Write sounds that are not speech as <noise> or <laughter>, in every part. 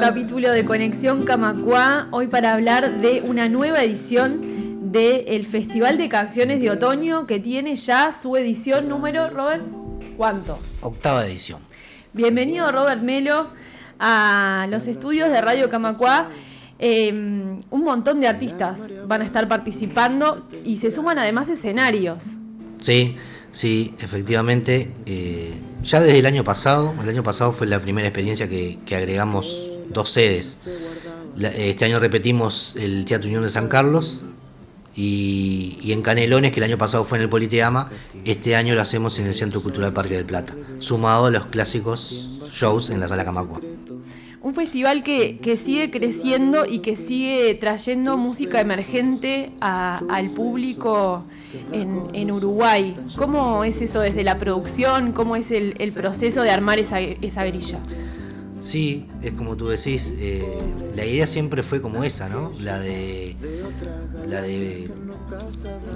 capítulo de Conexión Camacuá, hoy para hablar de una nueva edición del Festival de Canciones de Otoño que tiene ya su edición número, Robert, ¿cuánto? Octava edición. Bienvenido Robert Melo a los estudios de Radio Camacuá. Em, un montón de artistas van a estar participando y se suman además escenarios. Sí, sí, efectivamente. Eh, ya desde el año pasado, el año pasado fue la primera experiencia que, agregamos dos sedes. este año repetimos el Teatro Unión de San Carlos y, en Canelones, que el año pasado fue en el Politeama, este año lo hacemos en el Centro Cultural Parque del Plata, sumado a los clásicos shows en la Sala Camacua. Un festival que, sigue creciendo y que sigue trayendo música emergente al público en, Uruguay. ¿Cómo es eso desde la producción? ¿Cómo es el, proceso de armar esa, esa grilla? Sí, es como tú decís, eh, la idea siempre fue como esa, ¿no? La de, la de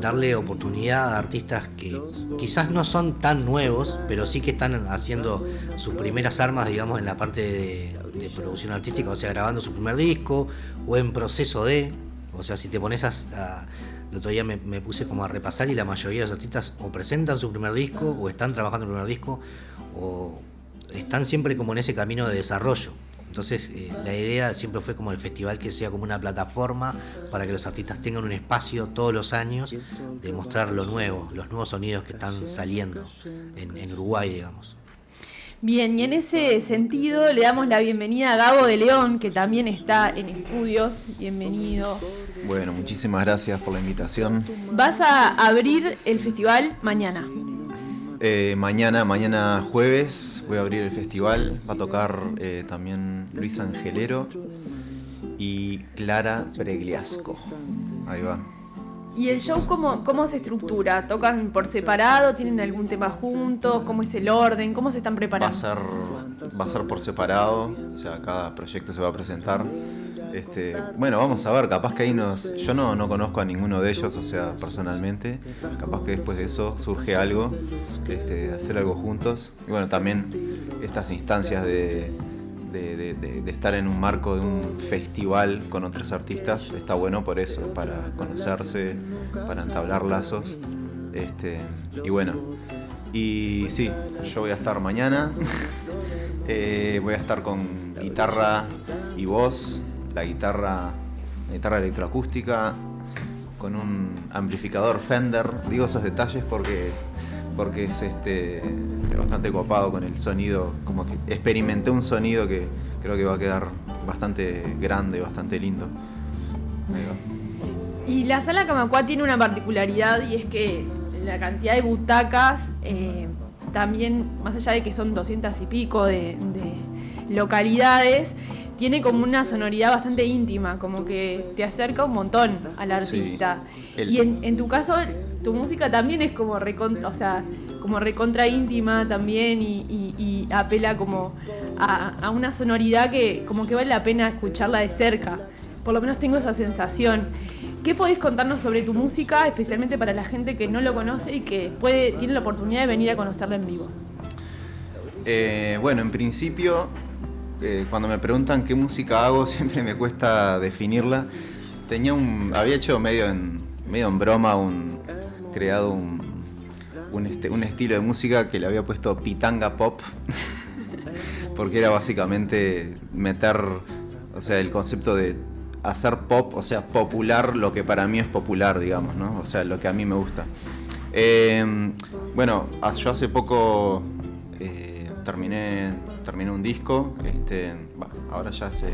darle oportunidad a artistas que quizás no son tan nuevos, pero sí que están haciendo sus primeras armas, digamos, en la parte de, producción artística, o sea, grabando su primer disco o en proceso de, o sea, si te pones a, el otro día me, me, puse como a repasar y la mayoría de los artistas o presentan su primer disco o están trabajando en el primer disco o están siempre como en ese camino de desarrollo. Entonces eh, la idea siempre fue como el festival que sea como una plataforma para que los artistas tengan un espacio todos los años de mostrar lo nuevo, los nuevos sonidos que están saliendo en, Uruguay, digamos. Bien, y en ese sentido le damos la bienvenida a Gabo de León, que también está en estudios. Bienvenido. Bueno, muchísimas gracias por la invitación. Vas a abrir el festival mañana. Eh, mañana, mañana jueves, voy a abrir el festival. Va a tocar eh, también Luis Angelero y Clara Pregliasco. Ahí va. ¿Y el show cómo, cómo se estructura? ¿Tocan por separado? ¿Tienen algún tema juntos? ¿Cómo es el orden? ¿Cómo se están preparando? Va a ser, va a ser por separado, o sea, cada proyecto se va a presentar este, bueno, vamos a ver, capaz que ahí nos. Yo no, no conozco a ninguno de ellos, o sea, personalmente. Capaz que después de eso surge algo, este, hacer algo juntos. Y bueno, también estas instancias de, de, estar en un marco de un festival con otros artistas está bueno por eso, para conocerse, para entablar lazos. Este, y bueno, y sí, yo voy a estar mañana. <laughs> Eh, voy a estar con guitarra y voz la guitarra, guitarra electroacústica con un amplificador Fender. Digo esos detalles porque, porque es este, bastante copado con el sonido, como que experimenté un sonido que creo que va a quedar bastante grande, bastante lindo. Y la sala Camacua tiene una particularidad y es que la cantidad de butacas, eh, también, más allá de que son 200 y pico de localidades, tiene como una sonoridad bastante íntima, como que te acerca un montón al artista. Y en, tu caso, tu música también es como recontra, o sea, como recontra íntima también y, apela como a, una sonoridad que como que vale la pena escucharla de cerca. Por lo menos tengo esa sensación. ¿Qué podés contarnos sobre tu música, especialmente para la gente que no lo conoce y que puede, tiene la oportunidad de venir a conocerla en vivo? Eh, bueno, en principio eh, cuando me preguntan qué música hago, <laughs> siempre me cuesta definirla. Tenía un, había hecho medio en, medio en broma, un, creado un, un, este, estilo de música que le había puesto pitanga pop, <laughs> porque era básicamente meter, o sea, el concepto de hacer pop, o sea, popular lo que para mí es popular, digamos, ¿no? O sea, lo que a mí me gusta. Eh, bueno, yo hace poco terminé terminé un disco, este, ahora ya hace,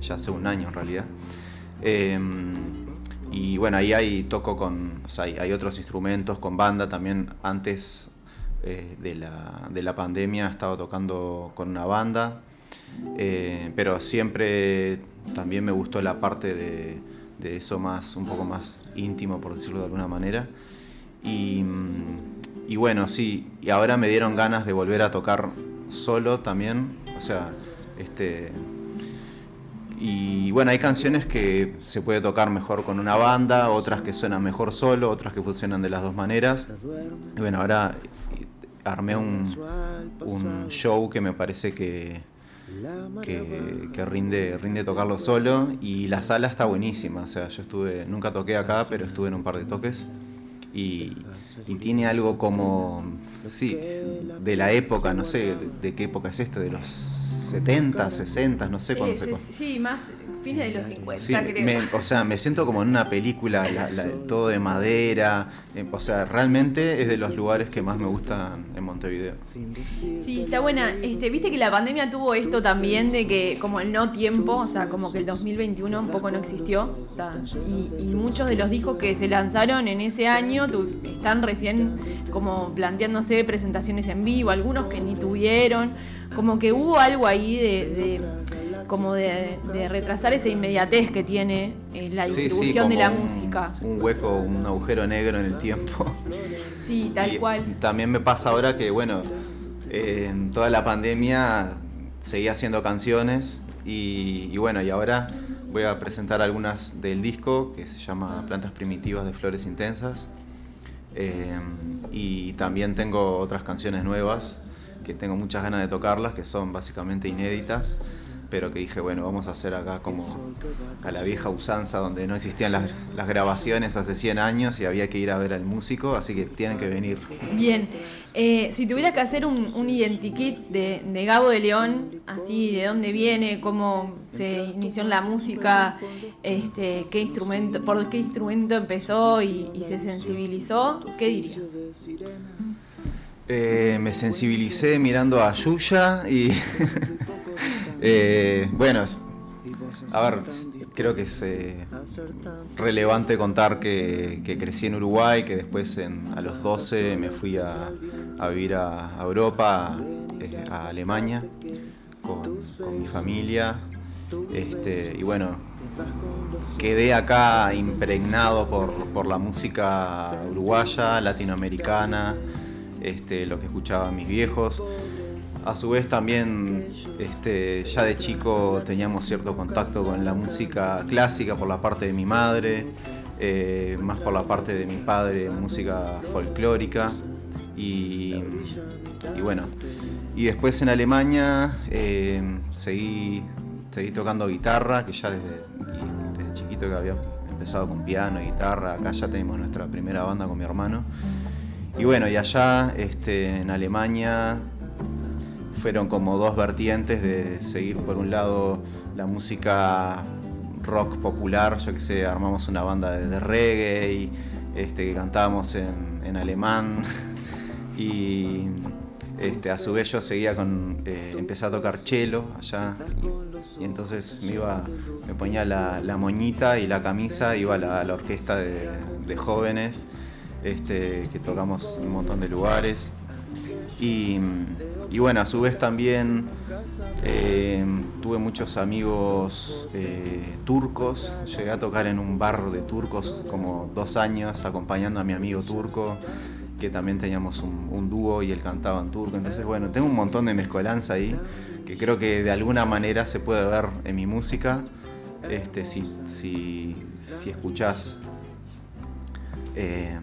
ya hace un año en realidad. Em, y bueno, ahí hay, toco con, o sea, hay, otros instrumentos con banda también. Antes eh, de, la, de, la, pandemia estaba tocando con una banda, eh, pero siempre también me gustó la parte de, de, eso más, un poco más íntimo, por decirlo de alguna manera. Y, y bueno, sí, y ahora me dieron ganas de volver a tocar solo también. O sea, este. Y bueno, hay canciones que se puede tocar mejor con una banda, otras que suenan mejor solo, otras que funcionan de las dos maneras. Y bueno, ahora armé un, un show que me parece que, que, rinde, rinde tocarlo solo y la sala está buenísima, o sea, yo estuve, nunca toqué acá, pero estuve en un par de toques y, tiene algo como, sí, de la época, no sé, de, qué época es esto, de los 70, 60, no sé cuándo se... Sí, más fines de los 50, creo. o sea, me siento como en una película, todo de madera. Eh, o sea, realmente es de los lugares que más me gustan en Montevideo. Sí, está buena. Este, Viste que la pandemia tuvo esto también de que como el no tiempo, o sea, como que el 2021 un poco no existió. O sea, y, muchos de los discos que se lanzaron en ese año están recién como planteándose presentaciones en vivo, algunos que ni tuvieron. Como que hubo algo ahí de como de, retrasar esa inmediatez que tiene eh, la distribución de la música. Un hueco, un agujero negro en el tiempo. Sí, tal cual. También me pasa ahora que, bueno, en toda la pandemia seguía haciendo canciones y, bueno, y ahora voy a presentar algunas del disco que se llama Plantas Primitivas de Flores Intensas. Eh, y también tengo otras canciones nuevas que tengo muchas ganas de tocarlas, que son básicamente inéditas pero que dije, bueno, vamos a hacer acá como a la vieja usanza donde no existían las, grabaciones hace 100 años y había que ir a ver al músico, así que tienen que venir. Bien, eh, si tuvieras que hacer un, un identikit de, de, Gabo de León, así, de dónde viene, cómo se inició en la música, este, qué instrumento, por qué instrumento empezó y, se sensibilizó, ¿qué dirías? Eh, me sensibilicé mirando a Yuya y <laughs> Eh, bueno, a ver, creo que es eh, relevante contar que, crecí en Uruguay, que después a los 12 me fui a, vivir a, Europa, a Alemania, con, mi familia. Este, y bueno, quedé acá impregnado por, la música uruguaya, latinoamericana, este, lo que escuchaban mis viejos. A su vez también este, ya de chico teníamos cierto contacto con la música clásica por la parte de mi madre, eh, más por la parte de mi padre, música folclórica. Y, bueno, y después en Alemania eh, seguí, seguí tocando guitarra, que ya desde, chiquito que había empezado con piano y guitarra, acá ya tenemos nuestra primera banda con mi hermano. Y bueno, y allá este, en Alemania fueron como dos vertientes de seguir por un lado la música rock popular, yo que sé, armamos una banda de, reggae y este, que cantábamos en, alemán. <laughs> Y este, a su vez yo seguía con, eh, empecé a tocar cello allá. Y, entonces me iba, me ponía la, moñita y la camisa, iba a la, orquesta de, jóvenes este, que tocamos en un montón de lugares y bueno, a su vez también eh, tuve muchos amigos eh, turcos. Llegué a tocar en un bar de turcos como dos años acompañando a mi amigo turco, que también teníamos un, dúo y él cantaba en turco. Entonces, bueno, tengo un montón de mezcolanza ahí que creo que de alguna manera se puede ver en mi música. Este, si, si, si escuchás. Eh,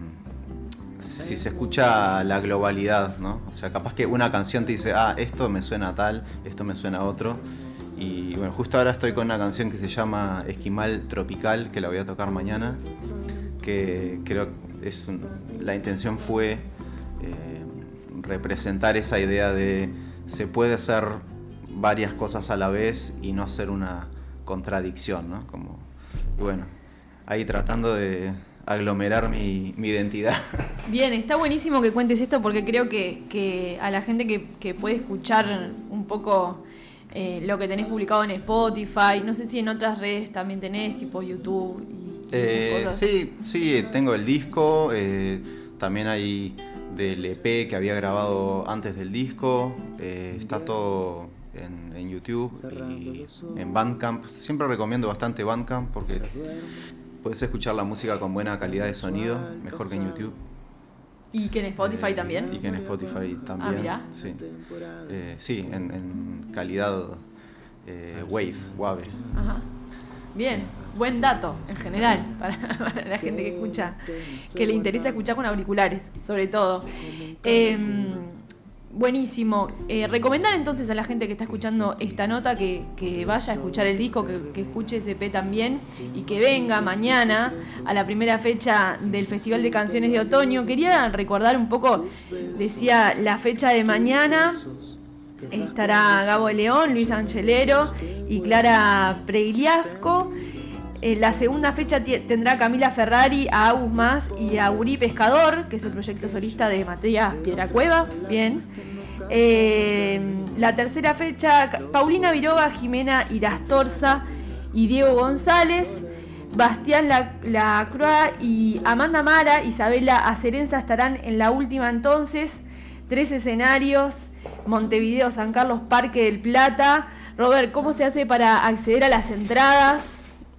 si se escucha la globalidad, ¿no? O sea, capaz que una canción te dice, ah, esto me suena tal, esto me suena a otro. Y bueno, justo ahora estoy con una canción que se llama Esquimal Tropical, que la voy a tocar mañana, que creo es la intención fue eh, representar esa idea de se puede hacer varias cosas a la vez y no ser una contradicción, ¿no? Como, bueno, ahí tratando de aglomerar mi, identidad. <laughs> Bien, está buenísimo que cuentes esto porque creo que, a la gente que, puede escuchar un poco eh, lo que tenés publicado en Spotify, no sé si en otras redes también tenés, tipo YouTube y, eh, Sí, sí, tengo el disco, eh, también hay del EP que había grabado antes del disco, está todo en, en, YouTube y en Bandcamp. Siempre recomiendo bastante Bandcamp porque Puedes escuchar la música con buena calidad de sonido, mejor que en YouTube. ¿Y que en Spotify eh, también? Y que en Spotify también. Ah, Sí, eh, sí en, calidad eh, Wave, Wave. Ajá. Bien, buen dato en general <laughs> para, la gente que escucha, que le interesa escuchar con auriculares, sobre todo. Buenísimo. Eh, recomendar entonces a la gente que está escuchando esta nota que, vaya a escuchar el disco, que, escuche ese P también y que venga mañana a la primera fecha del Festival de Canciones de Otoño. Quería recordar un poco, decía la fecha de mañana. Estará Gabo León, Luis Angelero y Clara Preiliasco. En la segunda fecha tendrá Camila Ferrari, a Agus Más y a Uri Pescador, que es el proyecto solista de Matías Cueva. Bien. Eh, la tercera fecha, Paulina Viroga, Jimena Irastorza y Diego González. Bastián Lacroix y Amanda Mara, Isabela Acerenza estarán en la última entonces. Tres escenarios, Montevideo, San Carlos, Parque del Plata. Robert, ¿cómo se hace para acceder a las entradas?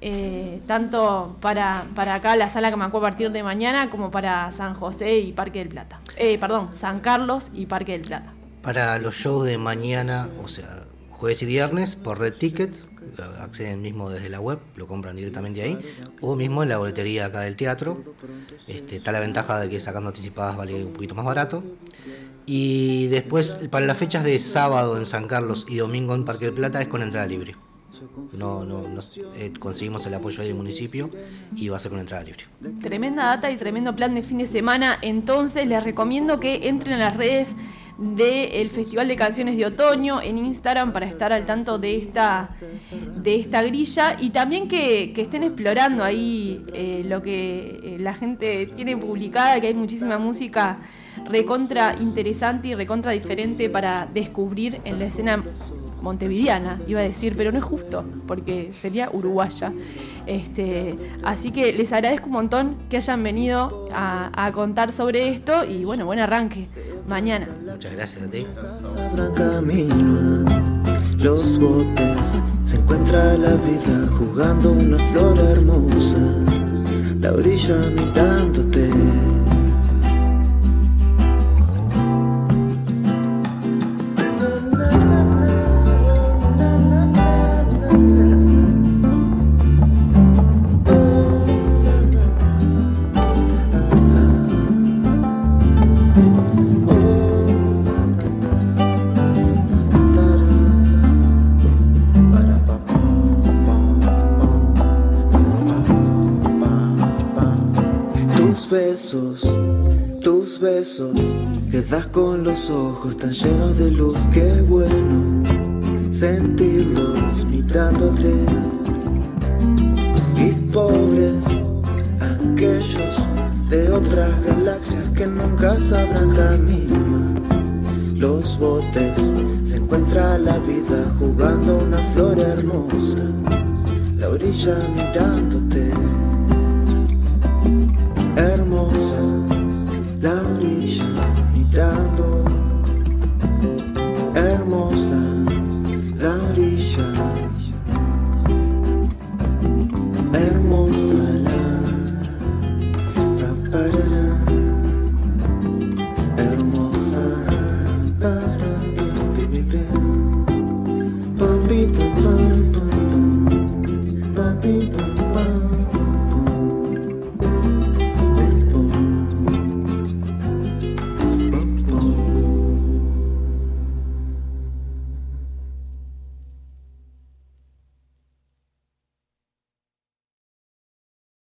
Eh, tanto para, para acá la sala que me acuerdo a partir de mañana como para San José y Parque del Plata. Eh, perdón, San Carlos y Parque del Plata. Para los shows de mañana, o sea, jueves y viernes, por Red Tickets, acceden mismo desde la web, lo compran directamente ahí, o mismo en la boletería acá del teatro. Este, está la ventaja de que sacando anticipadas vale un poquito más barato. Y después, para las fechas de sábado en San Carlos y domingo en Parque del Plata, es con entrada libre. No, no, eh, conseguimos el apoyo del municipio y va a ser con entrada libre. Tremenda data y tremendo plan de fin de semana. Entonces les recomiendo que entren a las redes del Festival de Canciones de Otoño en Instagram para estar al tanto de esta, de esta grilla y también que, estén explorando ahí eh, lo que eh, la gente tiene publicada, que hay muchísima música recontra interesante y recontra diferente para descubrir en la escena montevideana, iba a decir, pero no es justo, porque sería uruguaya. Este, así que les agradezco un montón que hayan venido a, contar sobre esto y bueno, buen arranque mañana. Muchas gracias a ti. Los botes se encuentra la vida jugando una flor hermosa, la orilla mirándote. Tus besos, que das con los ojos tan llenos de luz, qué bueno sentirlos mirándote. Y pobres aquellos de otras galaxias que nunca sabrán camino. Los botes se encuentra la vida jugando una flor hermosa, la orilla mirándote.